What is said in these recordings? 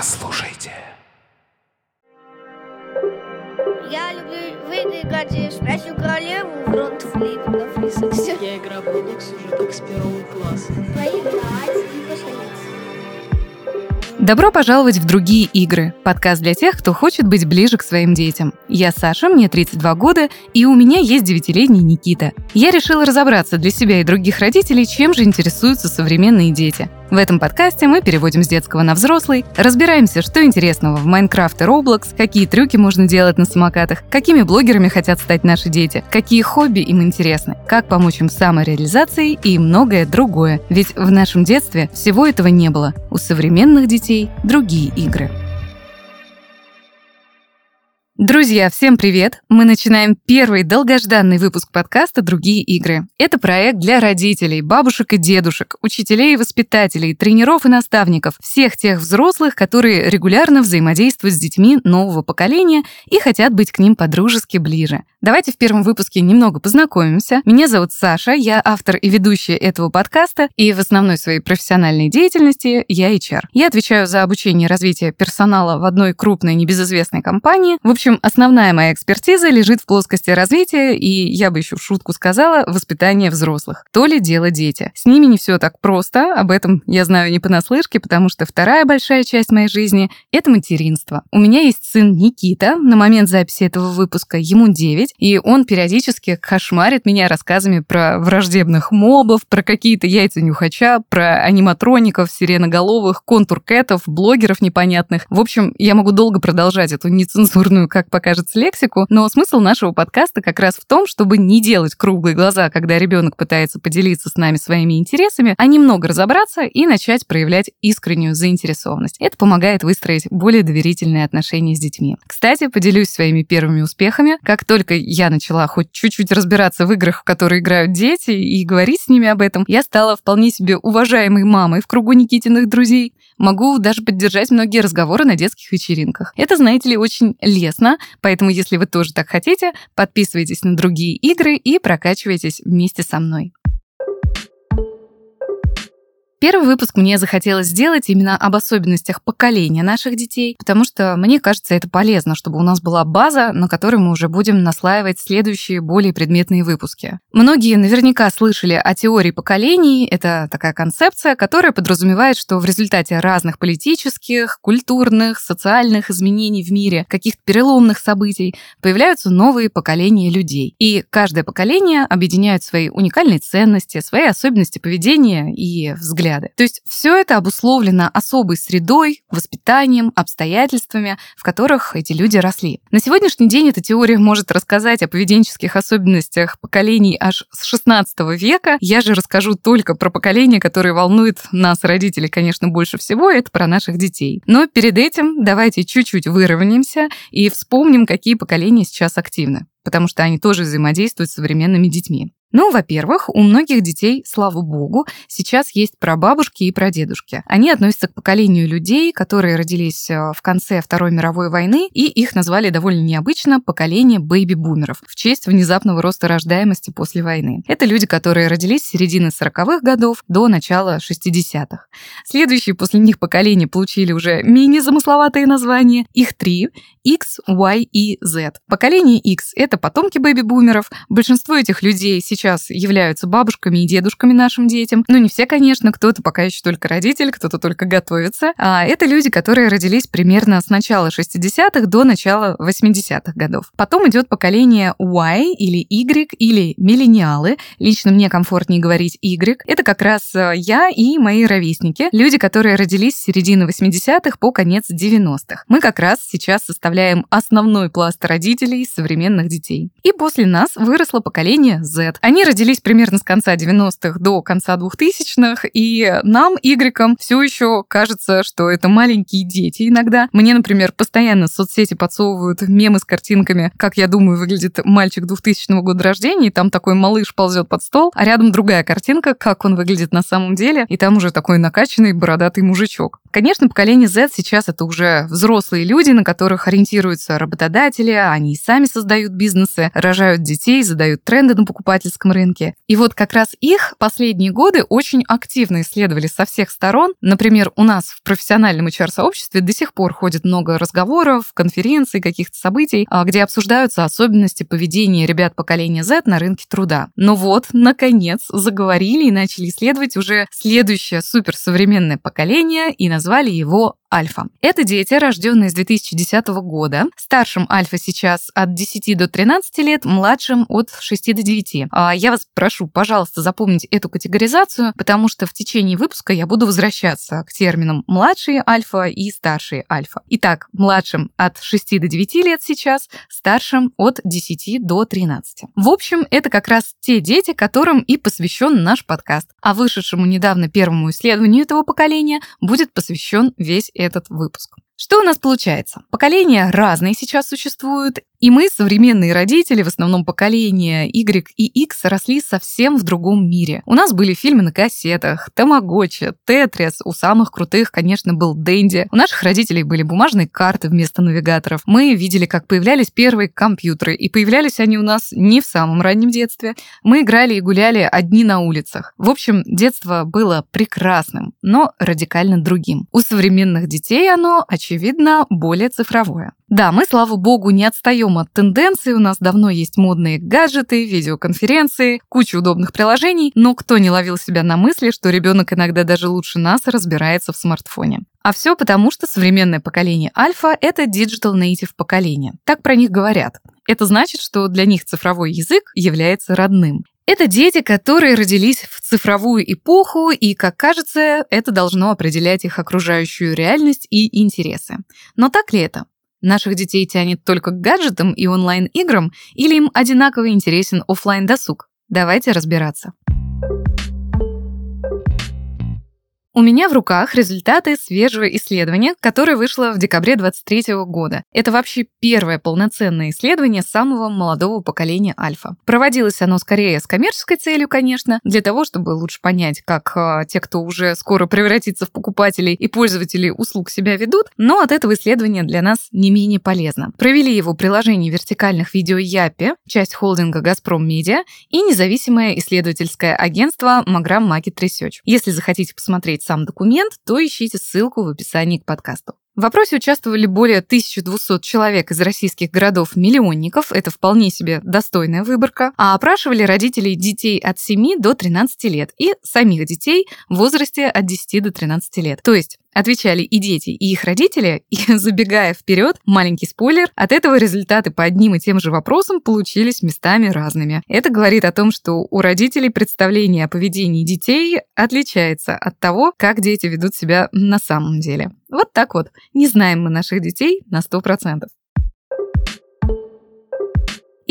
Послушайте. Я люблю выиграть в «Спящую королеву» в рот флип на фрисексе. Я играю в Roblox уже как с первого класса. Поиграть и посмотреть. Добро пожаловать в другие игры. Подкаст для тех, кто хочет быть ближе к своим детям. Я Саша, мне 32 года, и у меня есть девятилетний Никита. Я решила разобраться для себя и других родителей, чем же интересуются современные дети. В этом подкасте мы переводим с детского на взрослый, разбираемся, что интересного в Майнкрафт и Roblox, какие трюки можно делать на самокатах, какими блогерами хотят стать наши дети, какие хобби им интересны, как помочь им с самореализацией и многое другое. Ведь в нашем детстве всего этого не было. У современных детей другие игры. Друзья, всем привет! Мы начинаем первый долгожданный выпуск подкаста «Другие игры». Это проект для родителей, бабушек и дедушек, учителей и воспитателей, тренеров и наставников, всех тех взрослых, которые регулярно взаимодействуют с детьми нового поколения и хотят быть к ним подружески ближе. Давайте в первом выпуске немного познакомимся. Меня зовут Саша, я автор и ведущая этого подкаста, и в основной своей профессиональной деятельности я HR. Я отвечаю за обучение и развитие персонала в одной крупной небезызвестной компании. В общем, основная моя экспертиза лежит в плоскости развития, и я бы еще в шутку сказала, воспитание взрослых. То ли дело дети. С ними не все так просто, об этом я знаю не понаслышке, потому что вторая большая часть моей жизни — это материнство. У меня есть сын Никита, на момент записи этого выпуска ему 9, и он периодически кошмарит меня рассказами про враждебных мобов, про какие-то яйца нюхача, про аниматроников, сиреноголовых, контур-кэтов, блогеров непонятных. В общем, я могу долго продолжать эту нецензурную, как покажется, лексику, но смысл нашего подкаста как раз в том, чтобы не делать круглые глаза, когда ребенок пытается поделиться с нами своими интересами, а немного разобраться и начать проявлять искреннюю заинтересованность. Это помогает выстроить более доверительные отношения с детьми. Кстати, поделюсь своими первыми успехами. Как только я начала хоть чуть-чуть разбираться в играх, в которые играют дети, и говорить с ними об этом, я стала вполне себе уважаемой мамой в кругу Никитиных друзей. Могу даже поддержать многие разговоры на детских вечеринках. Это, знаете ли, очень лестно, поэтому если вы тоже так хотите, подписывайтесь на другие игры и прокачивайтесь вместе со мной. Первый выпуск мне захотелось сделать именно об особенностях поколения наших детей, потому что мне кажется, это полезно, чтобы у нас была база, на которой мы уже будем наслаивать следующие более предметные выпуски. Многие наверняка слышали о теории поколений. Это такая концепция, которая подразумевает, что в результате разных политических, культурных, социальных изменений в мире, каких-то переломных событий, появляются новые поколения людей. И каждое поколение объединяет свои уникальные ценности, свои особенности поведения и взгляды взгляды. То есть все это обусловлено особой средой, воспитанием, обстоятельствами, в которых эти люди росли. На сегодняшний день эта теория может рассказать о поведенческих особенностях поколений аж с 16 века. Я же расскажу только про поколение, которое волнует нас, родителей, конечно, больше всего, это про наших детей. Но перед этим давайте чуть-чуть выровняемся и вспомним, какие поколения сейчас активны потому что они тоже взаимодействуют с современными детьми. Ну, во-первых, у многих детей, слава богу, сейчас есть прабабушки и прадедушки. Они относятся к поколению людей, которые родились э, в конце Второй мировой войны, и их назвали довольно необычно поколение бэйби-бумеров в честь внезапного роста рождаемости после войны. Это люди, которые родились с середины 40-х годов до начала 60-х. Следующие после них поколения получили уже менее замысловатые названия. Их три – X, Y и Z. Поколение X – это потомки бэйби-бумеров. Большинство этих людей сейчас сейчас являются бабушками и дедушками нашим детям. Ну, не все, конечно, кто-то пока еще только родитель, кто-то только готовится. А это люди, которые родились примерно с начала 60-х до начала 80-х годов. Потом идет поколение Y или Y или миллениалы. Лично мне комфортнее говорить Y. Это как раз э, я и мои ровесники, люди, которые родились с середины 80-х по конец 90-х. Мы как раз сейчас составляем основной пласт родителей современных детей. И после нас выросло поколение Z. Они родились примерно с конца 90-х до конца 2000-х, и нам, игрекам, все еще кажется, что это маленькие дети иногда. Мне, например, постоянно соцсети подсовывают мемы с картинками, как я думаю, выглядит мальчик 2000 года рождения, и там такой малыш ползет под стол, а рядом другая картинка, как он выглядит на самом деле, и там уже такой накачанный бородатый мужичок. Конечно, поколение Z сейчас это уже взрослые люди, на которых ориентируются работодатели, они сами создают бизнесы, рожают детей, задают тренды на покупательском рынке. И вот как раз их последние годы очень активно исследовали со всех сторон. Например, у нас в профессиональном HR-сообществе до сих пор ходит много разговоров, конференций, каких-то событий, а, где обсуждаются особенности поведения ребят поколения Z на рынке труда. Но вот, наконец, заговорили и начали исследовать уже следующее суперсовременное поколение и назвали его Альфа. Это дети, рожденные с 2010 года. Старшим Альфа сейчас от 10 до 13 лет, младшим от 6 до 9. А, я вас прошу, пожалуйста, запомнить эту категоризацию, потому что в течение выпуска я буду возвращаться к терминам младшие альфа и старшие альфа. Итак, младшим от 6 до 9 лет сейчас, старшим от 10 до 13. В общем, это как раз те дети, которым и посвящен наш подкаст. А вышедшему недавно первому исследованию этого поколения будет посвящен весь этот выпуск. Что у нас получается? Поколения разные сейчас существуют, и мы, современные родители, в основном поколения Y и X, росли совсем в другом мире. У нас были фильмы на кассетах, Тамагочи, Тетрис, у самых крутых, конечно, был Дэнди. У наших родителей были бумажные карты вместо навигаторов. Мы видели, как появлялись первые компьютеры, и появлялись они у нас не в самом раннем детстве. Мы играли и гуляли одни на улицах. В общем, детство было прекрасным, но радикально другим. У современных детей оно, очевидно, более цифровое. Да, мы, слава богу, не отстаем от тенденций, у нас давно есть модные гаджеты, видеоконференции, куча удобных приложений, но кто не ловил себя на мысли, что ребенок иногда даже лучше нас разбирается в смартфоне? А все потому, что современное поколение альфа — это digital native поколение. Так про них говорят. Это значит, что для них цифровой язык является родным. Это дети, которые родились в цифровую эпоху, и, как кажется, это должно определять их окружающую реальность и интересы. Но так ли это? Наших детей тянет только к гаджетам и онлайн-играм, или им одинаково интересен офлайн досуг Давайте разбираться. У меня в руках результаты свежего исследования, которое вышло в декабре 2023 года. Это вообще первое полноценное исследование самого молодого поколения альфа. Проводилось оно скорее с коммерческой целью, конечно, для того, чтобы лучше понять, как э, те, кто уже скоро превратится в покупателей и пользователей услуг себя ведут, но от этого исследования для нас не менее полезно. Провели его приложение вертикальных видео Япи, часть холдинга Газпром Медиа и независимое исследовательское агентство Magram Market Research. Если захотите посмотреть посмотреть сам документ, то ищите ссылку в описании к подкасту. В опросе участвовали более 1200 человек из российских городов-миллионников, это вполне себе достойная выборка, а опрашивали родителей детей от 7 до 13 лет и самих детей в возрасте от 10 до 13 лет. То есть отвечали и дети, и их родители, и забегая вперед, маленький спойлер, от этого результаты по одним и тем же вопросам получились местами разными. Это говорит о том, что у родителей представление о поведении детей отличается от того, как дети ведут себя на самом деле. Вот так вот. Не знаем мы наших детей на 100%.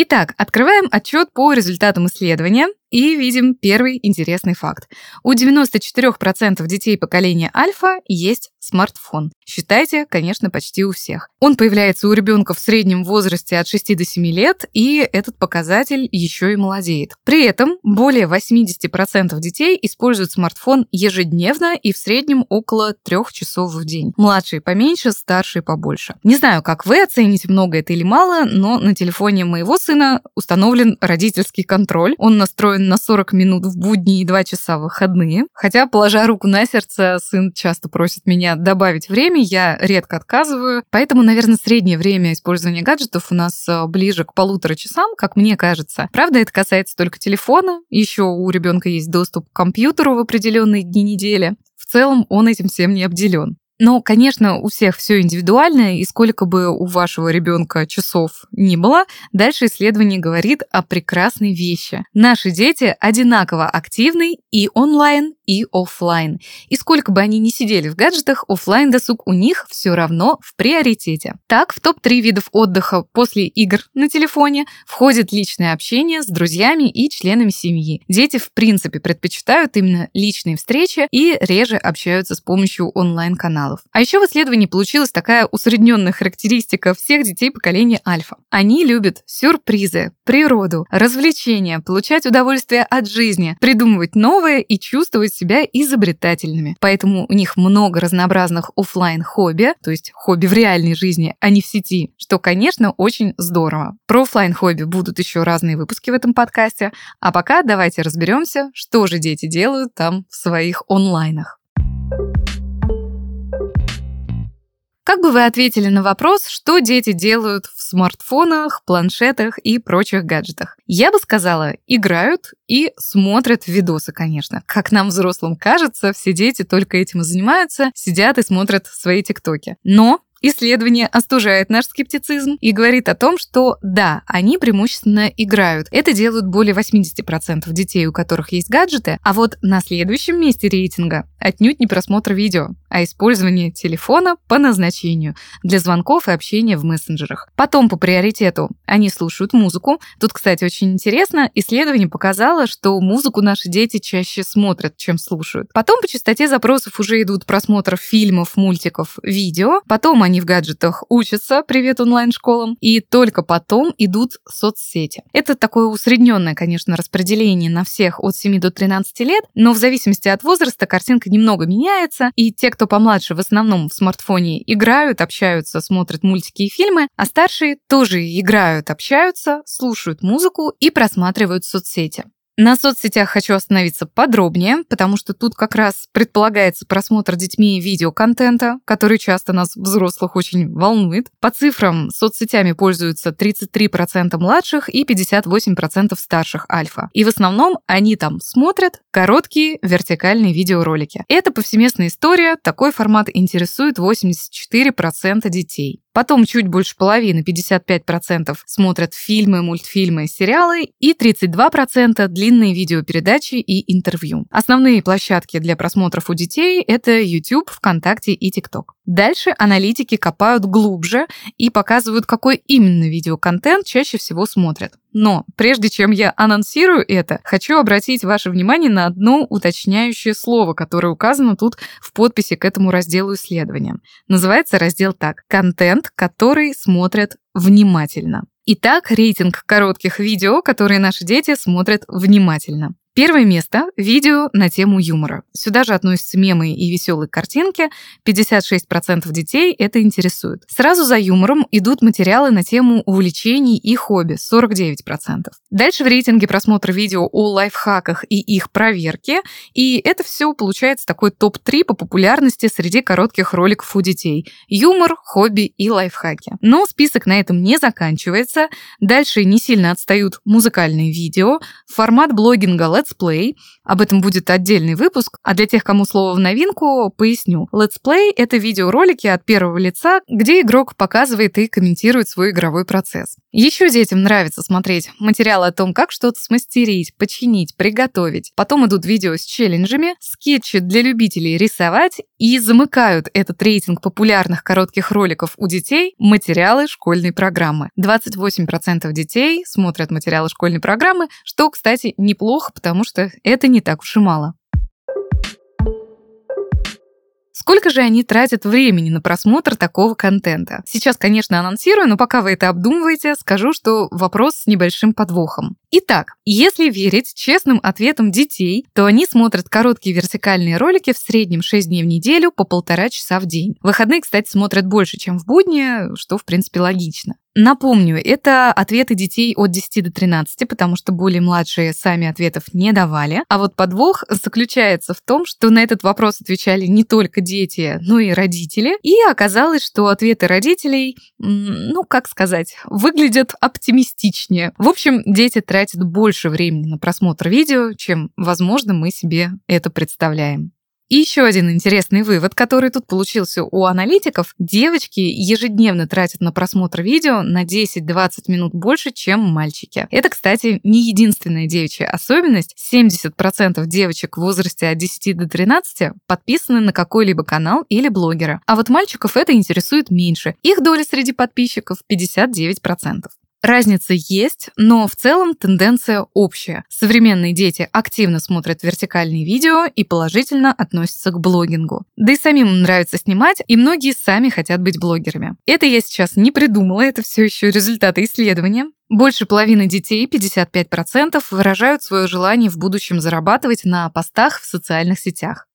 Итак, открываем отчет по результатам исследования и видим первый интересный факт. У 94% детей поколения альфа есть смартфон. Считайте, конечно, почти у всех. Он появляется у ребенка в среднем возрасте от 6 до 7 лет, и этот показатель еще и молодеет. При этом более 80% детей используют смартфон ежедневно и в среднем около 3 часов в день. Младшие поменьше, старшие побольше. Не знаю, как вы оцените, много это или мало, но на телефоне моего сына установлен родительский контроль. Он настроен на 40 минут в будни и 2 часа в выходные. Хотя, положа руку на сердце, сын часто просит меня добавить время, я редко отказываю. Поэтому, наверное, среднее время использования гаджетов у нас э, ближе к полутора часам, как мне кажется. Правда, это касается только телефона. Еще у ребенка есть доступ к компьютеру в определенные дни недели. В целом он этим всем не обделен. Но, конечно, у всех все индивидуально, и сколько бы у вашего ребенка часов ни было, дальше исследование говорит о прекрасной вещи. Наши дети одинаково активны и онлайн, и офлайн. И сколько бы они ни сидели в гаджетах, офлайн досуг у них все равно в приоритете. Так, в топ-3 видов отдыха после игр на телефоне входит личное общение с друзьями и членами семьи. Дети, в принципе, предпочитают именно личные встречи и реже общаются с помощью онлайн-каналов сериалов. А еще в исследовании получилась такая усредненная характеристика всех детей поколения альфа. Они любят сюрпризы, природу, развлечения, получать удовольствие от жизни, придумывать новое и чувствовать себя изобретательными. Поэтому у них много разнообразных офлайн хобби то есть хобби в реальной жизни, а не в сети, что, конечно, очень здорово. Про офлайн хобби будут еще разные выпуски в этом подкасте, а пока давайте разберемся, что же дети делают там в своих онлайнах. Как бы вы ответили на вопрос, что дети делают в смартфонах, планшетах и прочих гаджетах? Я бы сказала, играют и смотрят видосы, конечно. Как нам, взрослым, кажется, все дети только этим и занимаются, сидят и смотрят свои тиктоки. Но Исследование остужает наш скептицизм и говорит о том, что да, они преимущественно играют. Это делают более 80% детей, у которых есть гаджеты, а вот на следующем месте рейтинга отнюдь не просмотр видео, а использование телефона по назначению для звонков и общения в мессенджерах. Потом по приоритету они слушают музыку. Тут, кстати, очень интересно, исследование показало, что музыку наши дети чаще смотрят, чем слушают. Потом по частоте запросов уже идут просмотров фильмов, мультиков, видео. Потом в гаджетах учатся, привет онлайн-школам, и только потом идут соцсети. Это такое усредненное, конечно, распределение на всех от 7 до 13 лет, но в зависимости от возраста картинка немного меняется, и те, кто помладше, в основном в смартфоне играют, общаются, смотрят мультики и фильмы, а старшие тоже играют, общаются, слушают музыку и просматривают соцсети. На соцсетях хочу остановиться подробнее, потому что тут как раз предполагается просмотр детьми видеоконтента, который часто нас, взрослых, очень волнует. По цифрам, соцсетями пользуются 33% младших и 58% старших альфа. И в основном они там смотрят короткие вертикальные видеоролики. Это повсеместная история, такой формат интересует 84% детей. Потом чуть больше половины, 55%, смотрят фильмы, мультфильмы, сериалы и 32% длинные видеопередачи и интервью. Основные площадки для просмотров у детей — это YouTube, ВКонтакте и TikTok. Дальше аналитики копают глубже и показывают, какой именно видеоконтент чаще всего смотрят. Но прежде чем я анонсирую это, хочу обратить ваше внимание на одно уточняющее слово, которое указано тут в подписи к этому разделу исследования. Называется раздел так «Контент, который смотрят внимательно». Итак, рейтинг коротких видео, которые наши дети смотрят внимательно. Первое место – видео на тему юмора. Сюда же относятся мемы и веселые картинки. 56% детей это интересует. Сразу за юмором идут материалы на тему увлечений и хобби – 49%. Дальше в рейтинге просмотр видео о лайфхаках и их проверке. И это все получается такой топ-3 по популярности среди коротких роликов у детей. Юмор, хобби и лайфхаки. Но список на этом не заканчивается. Дальше не сильно отстают музыкальные видео, формат блогинга Play. Об этом будет отдельный выпуск. А для тех, кому слово в новинку, поясню. Let's Play — это видеоролики от первого лица, где игрок показывает и комментирует свой игровой процесс. Еще детям нравится смотреть материалы о том, как что-то смастерить, починить, приготовить. Потом идут видео с челленджами, скетчи для любителей рисовать и замыкают этот рейтинг популярных коротких роликов у детей материалы школьной программы. 28% детей смотрят материалы школьной программы, что, кстати, неплохо, потому что это не так уж и мало. Сколько же они тратят времени на просмотр такого контента? Сейчас, конечно, анонсирую, но пока вы это обдумываете, скажу, что вопрос с небольшим подвохом. Итак, если верить честным ответам детей, то они смотрят короткие вертикальные ролики в среднем 6 дней в неделю по полтора часа в день. выходные, кстати, смотрят больше, чем в будни, что, в принципе, логично. Напомню, это ответы детей от 10 до 13, потому что более младшие сами ответов не давали. А вот подвох заключается в том, что на этот вопрос отвечали не только дети, но и родители. И оказалось, что ответы родителей, ну, как сказать, выглядят оптимистичнее. В общем, дети тратят больше времени на просмотр видео, чем, возможно, мы себе это представляем. И еще один интересный вывод, который тут получился у аналитиков. Девочки ежедневно тратят на просмотр видео на 10-20 минут больше, чем мальчики. Это, кстати, не единственная девичья особенность. 70% девочек в возрасте от 10 до 13 подписаны на какой-либо канал или блогера. А вот мальчиков это интересует меньше. Их доля среди подписчиков 59%. Разница есть, но в целом тенденция общая. Современные дети активно смотрят вертикальные видео и положительно относятся к блогингу. Да и самим им нравится снимать, и многие сами хотят быть блогерами. Это я сейчас не придумала, это все еще результаты исследования. Больше половины детей, 55%, выражают свое желание в будущем зарабатывать на постах в социальных сетях.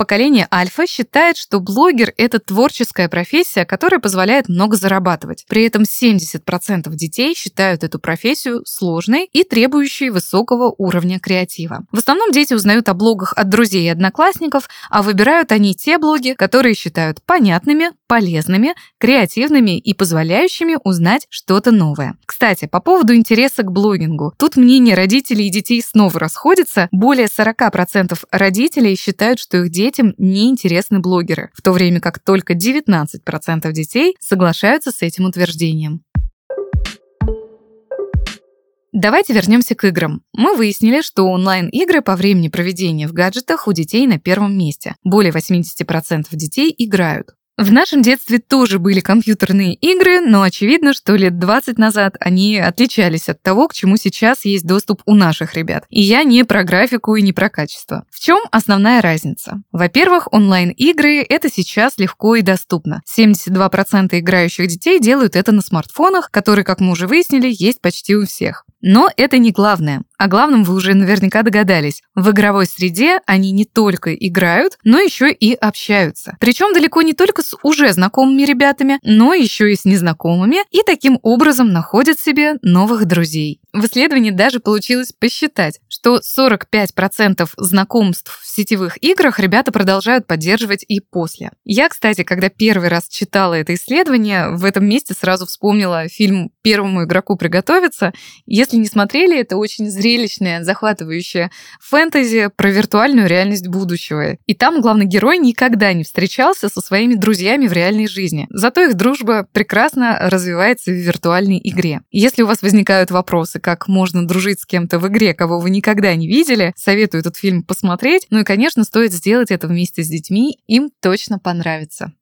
Поколение альфа считает, что блогер – это творческая профессия, которая позволяет много зарабатывать. При этом 70% детей считают эту профессию сложной и требующей высокого уровня креатива. В основном дети узнают о блогах от друзей и одноклассников, а выбирают они те блоги, которые считают понятными, полезными, креативными и позволяющими узнать что-то новое. Кстати, по поводу интереса к блогингу. Тут мнение родителей и детей снова расходится. Более 40% родителей считают, что их дети детям не интересны блогеры, в то время как только 19% детей соглашаются с этим утверждением. Давайте вернемся к играм. Мы выяснили, что онлайн-игры по времени проведения в гаджетах у детей на первом месте. Более 80% детей играют. В нашем детстве тоже были компьютерные игры, но очевидно, что лет 20 назад они отличались от того, к чему сейчас есть доступ у наших ребят. И я не про графику и не про качество. В чем основная разница? Во-первых, онлайн-игры — это сейчас легко и доступно. 72% играющих детей делают это на смартфонах, которые, как мы уже выяснили, есть почти у всех. Но это не главное. О главном вы уже наверняка догадались. В игровой среде они не только играют, но еще и общаются. Причем далеко не только с уже знакомыми ребятами, но еще и с незнакомыми, и таким образом находят себе новых друзей. В исследовании даже получилось посчитать, что 45% знакомств в сетевых играх ребята продолжают поддерживать и после. Я, кстати, когда первый раз читала это исследование, в этом месте сразу вспомнила фильм «Первому игроку приготовиться». Если не смотрели, это очень зрелищное, захватывающее фэнтези про виртуальную реальность будущего. И там главный герой никогда не встречался со своими друзьями в реальной жизни. Зато их дружба прекрасно развивается в виртуальной игре. Если у вас возникают вопросы, как можно дружить с кем-то в игре, кого вы никогда не видели, советую этот фильм посмотреть. Ну и, конечно, стоит сделать это вместе с детьми, им точно понравится.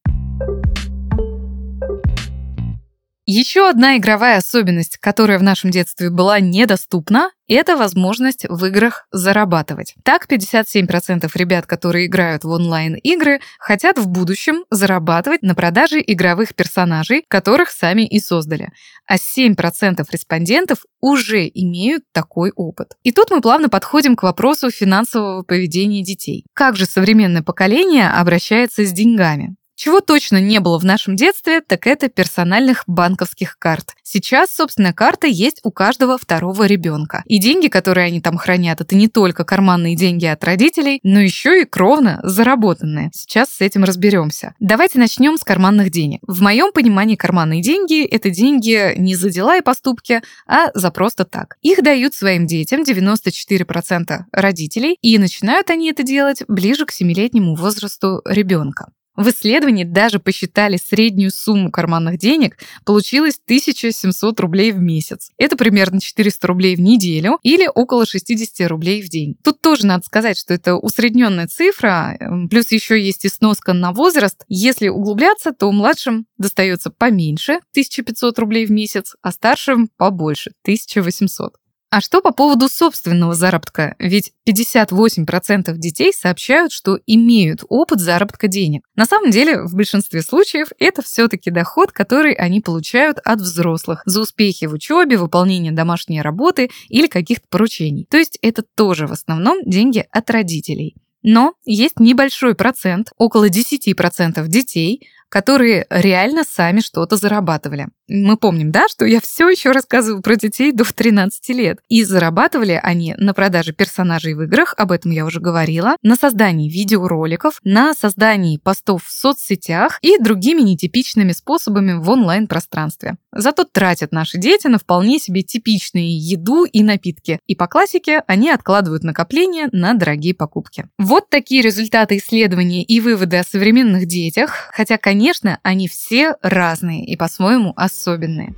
Еще одна игровая особенность, которая в нашем детстве была недоступна, это возможность в играх зарабатывать. Так, 57% ребят, которые играют в онлайн-игры, хотят в будущем зарабатывать на продаже игровых персонажей, которых сами и создали. А 7% респондентов уже имеют такой опыт. И тут мы плавно подходим к вопросу финансового поведения детей. Как же современное поколение обращается с деньгами? Чего точно не было в нашем детстве, так это персональных банковских карт. Сейчас, собственно, карта есть у каждого второго ребенка. И деньги, которые они там хранят, это не только карманные деньги от родителей, но еще и кровно заработанные. Сейчас с этим разберемся. Давайте начнем с карманных денег. В моем понимании карманные деньги – это деньги не за дела и поступки, а за просто так. Их дают своим детям 94% родителей, и начинают они это делать ближе к 7-летнему возрасту ребенка. В исследовании даже посчитали среднюю сумму карманных денег, получилось 1700 рублей в месяц. Это примерно 400 рублей в неделю или около 60 рублей в день. Тут тоже надо сказать, что это усредненная цифра, эм, плюс еще есть и сноска на возраст. Если углубляться, то младшим достается поменьше 1500 рублей в месяц, а старшим побольше 1800. А что по поводу собственного заработка? Ведь 58% детей сообщают, что имеют опыт заработка денег. На самом деле, в большинстве случаев это все-таки доход, который они получают от взрослых за успехи в учебе, выполнение домашней работы или каких-то поручений. То есть это тоже в основном деньги от родителей. Но есть небольшой процент, около 10% детей, которые реально сами что-то зарабатывали. Мы помним, да, что я все еще рассказываю про детей до 13 лет. И зарабатывали они на продаже персонажей в играх, об этом я уже говорила, на создании видеороликов, на создании постов в соцсетях и другими нетипичными способами в онлайн-пространстве. Зато тратят наши дети на вполне себе типичные еду и напитки. И по классике они откладывают накопления на дорогие покупки. Вот такие результаты исследования и выводы о современных детях. Хотя, конечно, они все разные и по-своему особенные.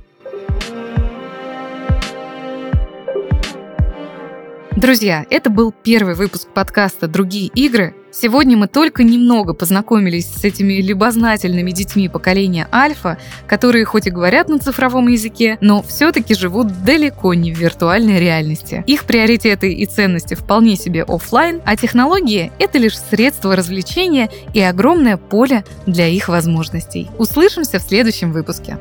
Друзья, это был первый выпуск подкаста «Другие игры». Сегодня мы только немного познакомились с этими любознательными детьми поколения Альфа, которые хоть и говорят на цифровом языке, но все-таки живут далеко не в виртуальной реальности. Их приоритеты и ценности вполне себе офлайн, а технологии — это лишь средство развлечения и огромное поле для их возможностей. Услышимся в следующем выпуске.